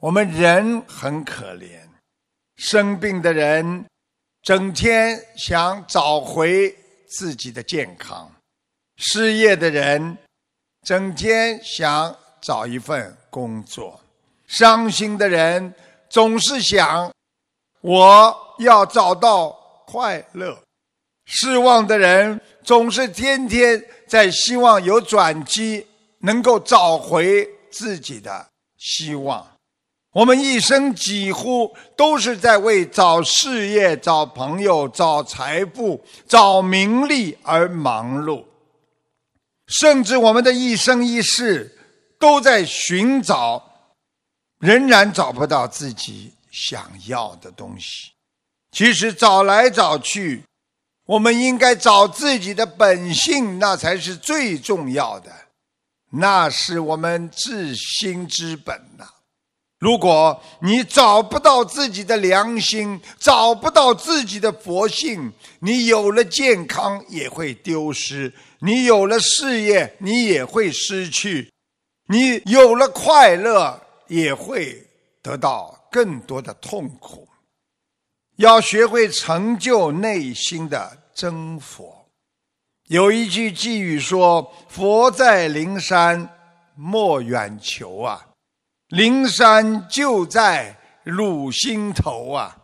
我们人很可怜，生病的人整天想找回自己的健康，失业的人整天想找一份工作，伤心的人总是想我要找到快乐，失望的人总是天天在希望有转机，能够找回自己的希望。我们一生几乎都是在为找事业、找朋友、找财富、找名利而忙碌，甚至我们的一生一世都在寻找，仍然找不到自己想要的东西。其实找来找去，我们应该找自己的本性，那才是最重要的，那是我们自心之本呐。如果你找不到自己的良心，找不到自己的佛性，你有了健康也会丢失，你有了事业你也会失去，你有了快乐也会得到更多的痛苦。要学会成就内心的真佛。有一句寄语说：“佛在灵山，莫远求啊。”灵山就在汝心头啊！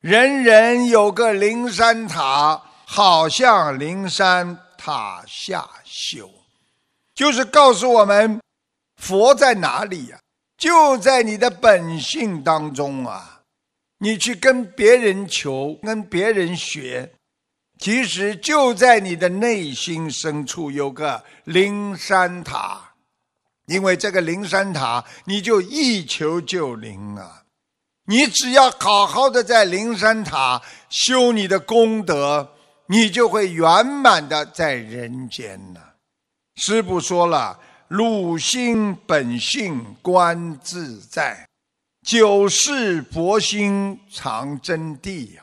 人人有个灵山塔，好像灵山塔下修，就是告诉我们，佛在哪里呀？就在你的本性当中啊！你去跟别人求，跟别人学，其实就在你的内心深处有个灵山塔。因为这个灵山塔，你就一求就灵啊！你只要好好的在灵山塔修你的功德，你就会圆满的在人间呢。师父说了：“汝心本性观自在，九世佛心藏真谛。”呀，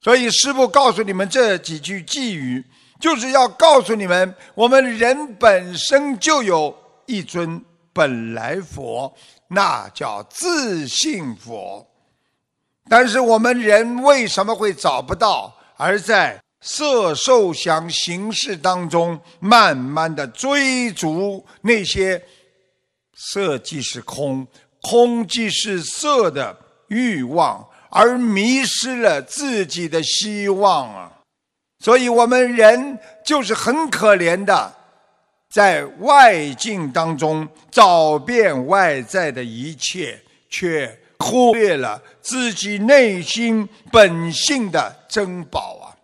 所以师父告诉你们这几句寄语，就是要告诉你们，我们人本身就有。一尊本来佛，那叫自信佛。但是我们人为什么会找不到？而在色受想行识当中，慢慢的追逐那些色即是空，空即是色的欲望，而迷失了自己的希望啊！所以我们人就是很可怜的。在外境当中找遍外在的一切，却忽略了自己内心本性的珍宝啊！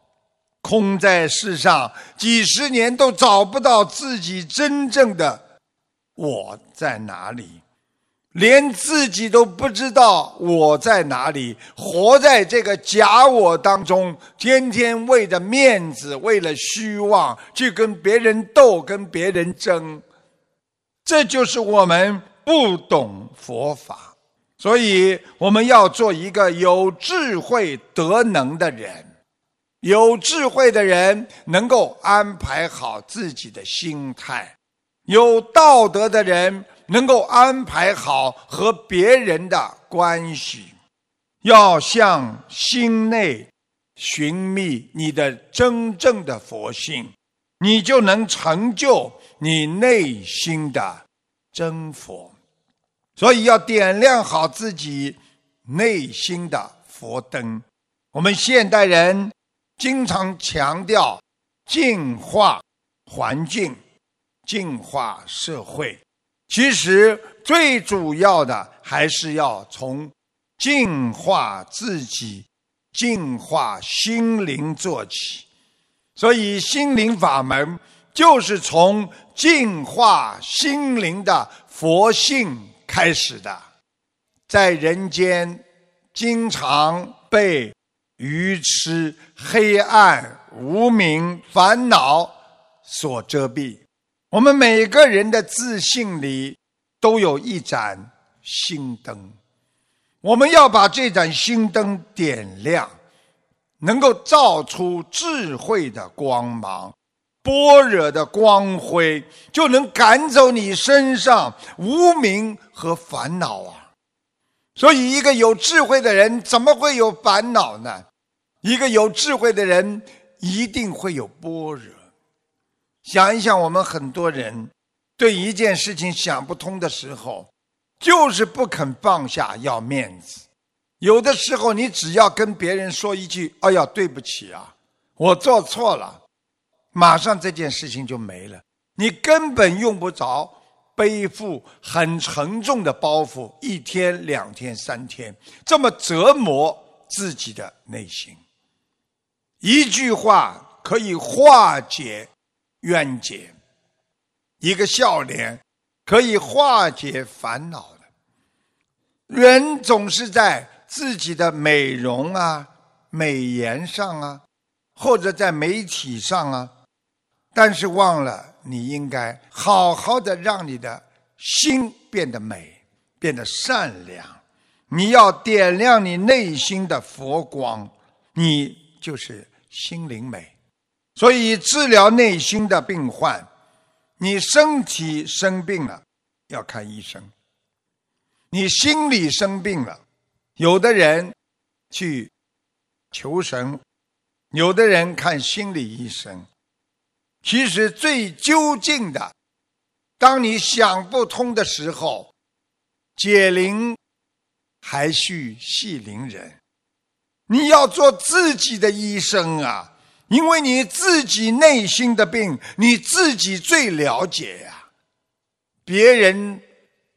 空在世上几十年都找不到自己真正的我在哪里。连自己都不知道我在哪里，活在这个假我当中，天天为着面子，为了虚妄，去跟别人斗，跟别人争，这就是我们不懂佛法。所以我们要做一个有智慧、德能的人。有智慧的人能够安排好自己的心态，有道德的人。能够安排好和别人的关系，要向心内寻觅你的真正的佛性，你就能成就你内心的真佛。所以要点亮好自己内心的佛灯。我们现代人经常强调净化环境、净化社会。其实最主要的还是要从净化自己、净化心灵做起，所以心灵法门就是从净化心灵的佛性开始的。在人间，经常被愚痴、黑暗、无明、烦恼所遮蔽。我们每个人的自信里都有一盏心灯，我们要把这盏心灯点亮，能够照出智慧的光芒、般若的光辉，就能赶走你身上无名和烦恼啊！所以，一个有智慧的人怎么会有烦恼呢？一个有智慧的人一定会有般若。想一想，我们很多人对一件事情想不通的时候，就是不肯放下，要面子。有的时候，你只要跟别人说一句：“哎呀，对不起啊，我做错了”，马上这件事情就没了。你根本用不着背负很沉重的包袱，一天、两天、三天，这么折磨自己的内心。一句话可以化解冤结，一个笑脸可以化解烦恼的。人总是在。自己的美容啊、美颜上啊，或者在媒体上啊，但是忘了你应该好好的让你的心变得美，变得善良。你要点亮你内心的佛光，你就是心灵美。所以治疗内心的病患，你身体生病了要看医生，你心里生病了。有的人去求神，有的人看心理医生。其实最究竟的，当你想不通的时候，解铃还须系铃人。你要做自己的医生啊，因为你自己内心的病，你自己最了解呀。别人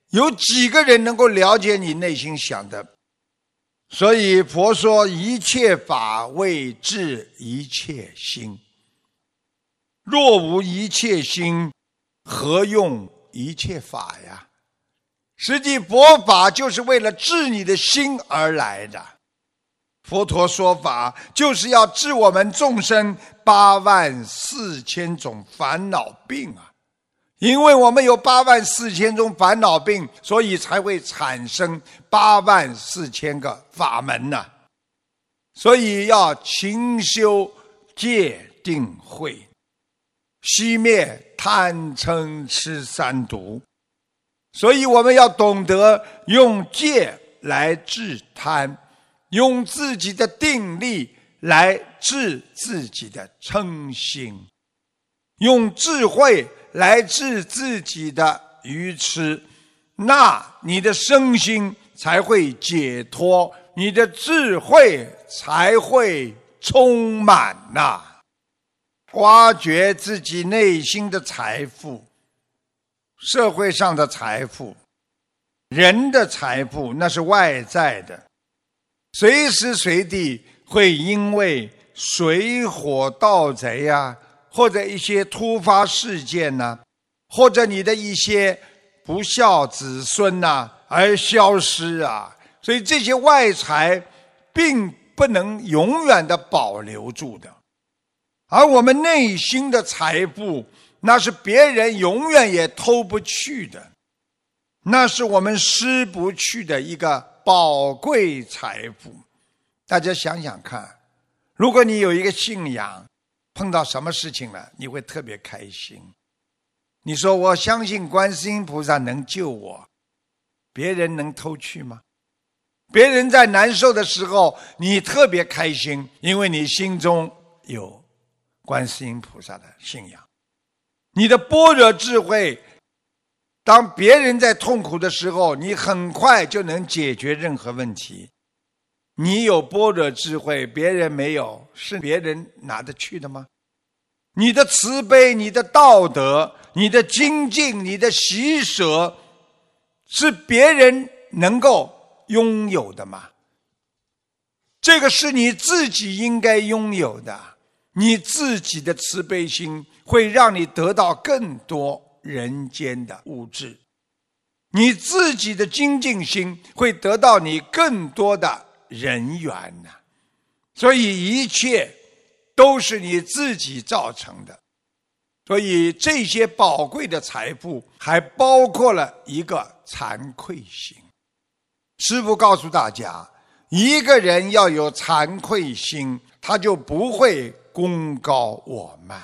有几个人能够了解你内心想的？所以佛说一切法为治一切心。若无一切心，何用一切法呀？实际佛法就是为了治你的心而来的。佛陀说法就是要治我们众生八万四千种烦恼病啊。因为我们有八万四千种烦恼病，所以才会产生八万四千个法门呐。所以要勤修戒定慧，熄灭贪嗔痴三毒。所以我们要懂得用戒来治贪，用自己的定力来治自己的嗔心，用智慧。来治自己的愚痴，那你的身心才会解脱，你的智慧才会充满呐。挖掘自己内心的财富，社会上的财富，人的财富那是外在的，随时随地会因为水火盗贼呀。或者一些突发事件呢，或者你的一些不孝子孙呐而消失啊，所以这些外财并不能永远的保留住的，而我们内心的财富，那是别人永远也偷不去的，那是我们失不去的一个宝贵财富。大家想想看，如果你有一个信仰。碰到什么事情了，你会特别开心。你说我相信观世音菩萨能救我，别人能偷去吗？别人在难受的时候，你特别开心，因为你心中有观世音菩萨的信仰。你的般若智慧，当别人在痛苦的时候，你很快就能解决任何问题。你有般若智慧，别人没有，是别人拿得去的吗？你的慈悲、你的道德、你的精进、你的喜舍，是别人能够拥有的吗？这个是你自己应该拥有的。你自己的慈悲心会让你得到更多人间的物质，你自己的精进心会得到你更多的。人缘呐，所以一切都是你自己造成的。所以这些宝贵的财富还包括了一个惭愧心。师父告诉大家，一个人要有惭愧心，他就不会功高我慢，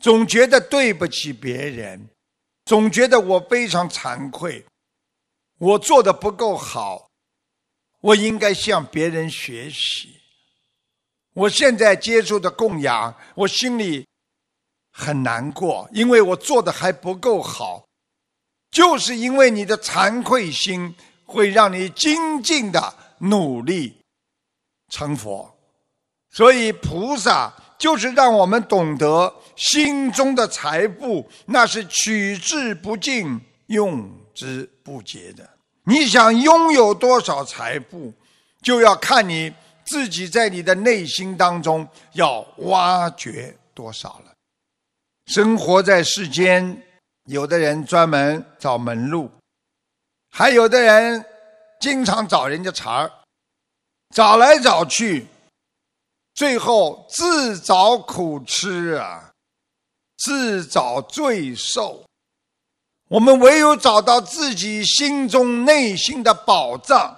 总觉得对不起别人，总觉得我非常惭愧，我做的不够好。我应该向别人学习。我现在接触的供养，我心里很难过，因为我做的还不够好。就是因为你的惭愧心，会让你精进的努力成佛。所以菩萨就是让我们懂得，心中的财富那是取之不尽、用之不竭的。你想拥有多少财富，就要看你自己在你的内心当中要挖掘多少了。生活在世间，有的人专门找门路，还有的人经常找人家茬儿，找来找去。最后自找苦吃啊，自找罪受。我们唯有找到自己心中内心的宝藏，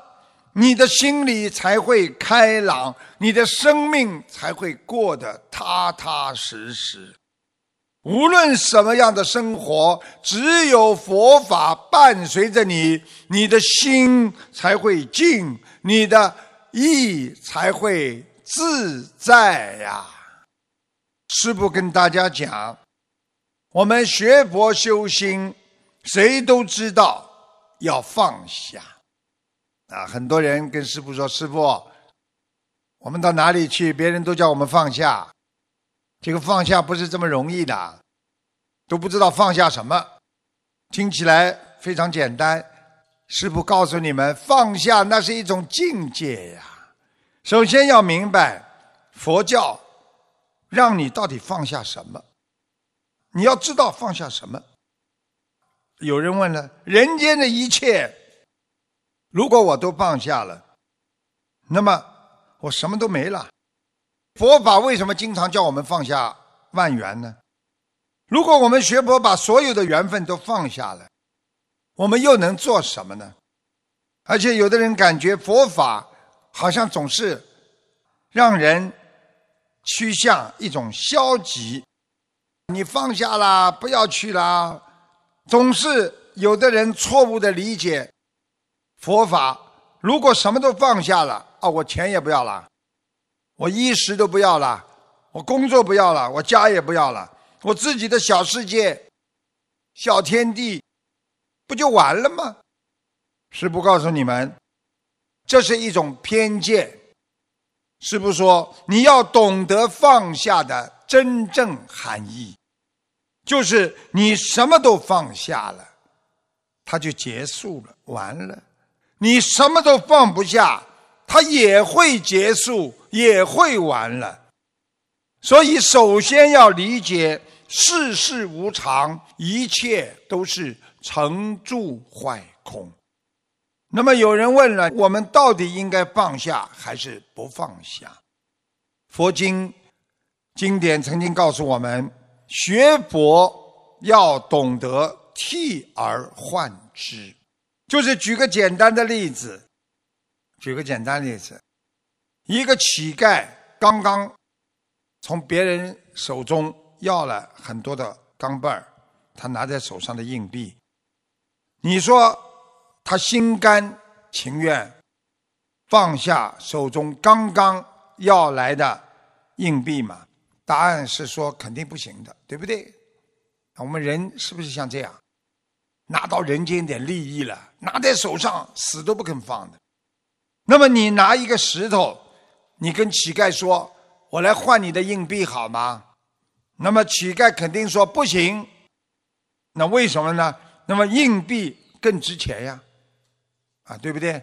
你的心里才会开朗，你的生命才会过得踏踏实实。无论什么样的生活，只有佛法伴随着你，你的心才会静，你的意才会。自在呀！师父跟大家讲，我们学佛修心，谁都知道要放下啊。很多人跟师父说：“师父，我们到哪里去，别人都叫我们放下，这个放下不是这么容易的，都不知道放下什么。听起来非常简单，师父告诉你们，放下那是一种境界呀。”首先要明白，佛教让你到底放下什么？你要知道放下什么。有人问了：人间的一切，如果我都放下了，那么我什么都没了。佛法为什么经常叫我们放下万缘呢？如果我们学佛把所有的缘分都放下了，我们又能做什么呢？而且有的人感觉佛法。好像总是让人趋向一种消极，你放下啦，不要去啦。总是有的人错误的理解佛法。如果什么都放下了啊，我钱也不要了，我衣食都不要了，我工作不要了，我家也不要了，我自己的小世界、小天地不就完了吗？师父告诉你们。这是一种偏见，是不是说你要懂得放下的真正含义，就是你什么都放下了，它就结束了，完了。你什么都放不下，它也会结束，也会完了。所以，首先要理解世事无常，一切都是成住坏空。那么有人问了：我们到底应该放下还是不放下？佛经经典曾经告诉我们，学佛要懂得替而换之。就是举个简单的例子，举个简单例子，一个乞丐刚刚从别人手中要了很多的钢镚儿，他拿在手上的硬币，你说？他心甘情愿放下手中刚刚要来的硬币吗？答案是说肯定不行的，对不对？我们人是不是像这样，拿到人间点利益了，拿在手上死都不肯放的？那么你拿一个石头，你跟乞丐说：“我来换你的硬币好吗？”那么乞丐肯定说不行。那为什么呢？那么硬币更值钱呀。啊，对不对？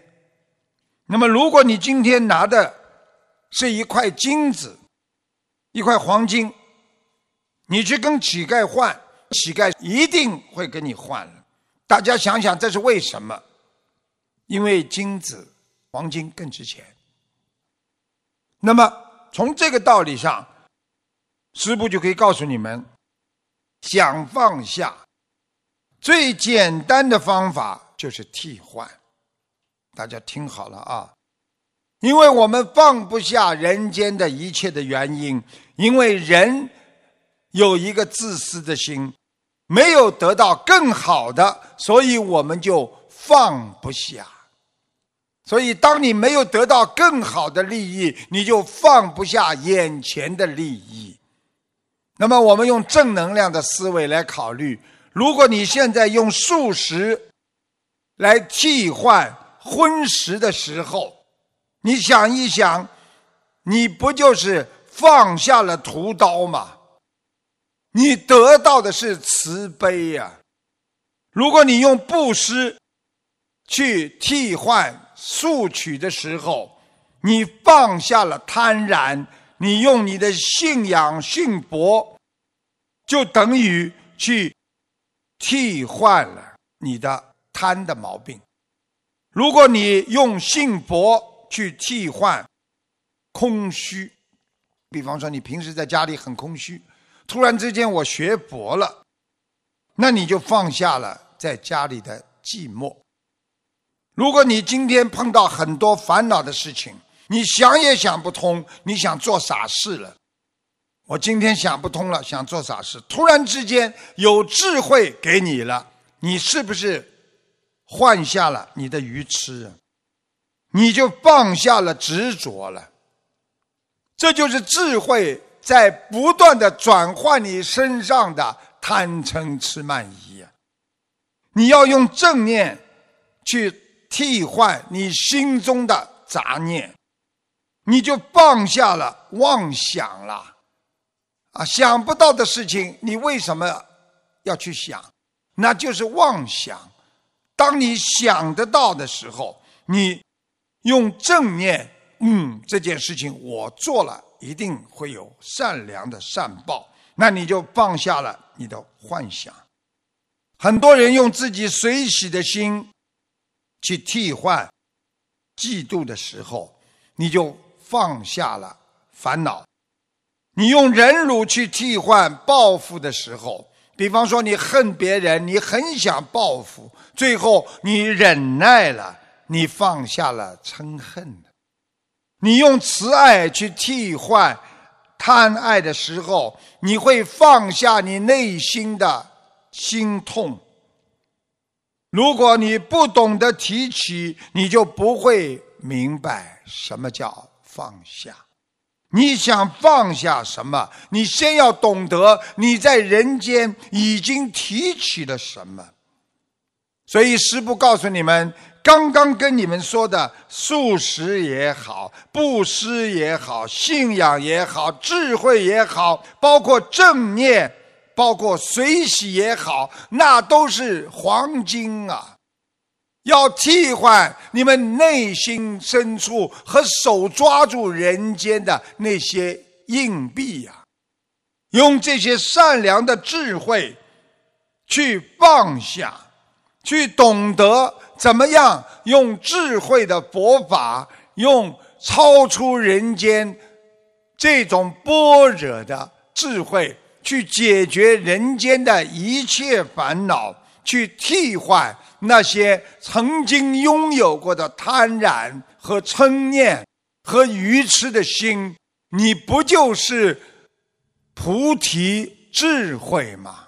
那么，如果你今天拿的是一块金子，一块黄金，你去跟乞丐换，乞丐一定会跟你换了。大家想想，这是为什么？因为金子、黄金更值钱。那么，从这个道理上，师傅就可以告诉你们：想放下，最简单的方法就是替换。大家听好了啊！因为我们放不下人间的一切的原因，因为人有一个自私的心，没有得到更好的，所以我们就放不下。所以，当你没有得到更好的利益，你就放不下眼前的利益。那么，我们用正能量的思维来考虑：如果你现在用素食来替换荤食的时候，你想一想，你不就是放下了屠刀吗？你得到的是慈悲呀。如果你用布施去替换。素取的时候，你放下了贪婪，你用你的信仰信佛，就等于去替换了你的贪的毛病。如果你用信佛去替换空虚，比方说你平时在家里很空虚，突然之间我学佛了，那你就放下了在家里的寂寞。如果你今天碰到很多烦恼的事情，你想也想不通，你想做傻事了。我今天想不通了，想做傻事。突然之间有智慧给你了，你是不是换下了你的愚痴？你就放下了执着了。这就是智慧在不断的转换你身上的贪嗔痴慢疑呀。你要用正念去。替换你心中的杂念，你就放下了妄想了。啊，想不到的事情，你为什么要去想？那就是妄想。当你想得到的时候，你用正念，嗯，这件事情我做了，一定会有善良的善报。那你就放下了你的幻想。很多人用自己随喜的心。去替换嫉妒的时候，你就放下了烦恼；你用忍辱去替换报复的时候，比方说你恨别人，你很想报复，最后你忍耐了，你放下了嗔恨；你用慈爱去替换贪爱的时候，你会放下你内心的心痛。如果你不懂得提起，你就不会明白什么叫放下。你想放下什么？你先要懂得你在人间已经提起了什么。所以师父告诉你们，刚刚跟你们说的素食也好，布施也好，信仰也好，智慧也好，包括正念。包括随喜也好，那都是黄金啊！要替换你们内心深处和手抓住人间的那些硬币呀，用这些善良的智慧去放下，去懂得怎么样用智慧的佛法，用超出人间这种般若的智慧。去解决人间的一切烦恼，去替换那些曾经拥有过的贪婪和嗔念和愚痴的心，你不就是菩提智慧吗？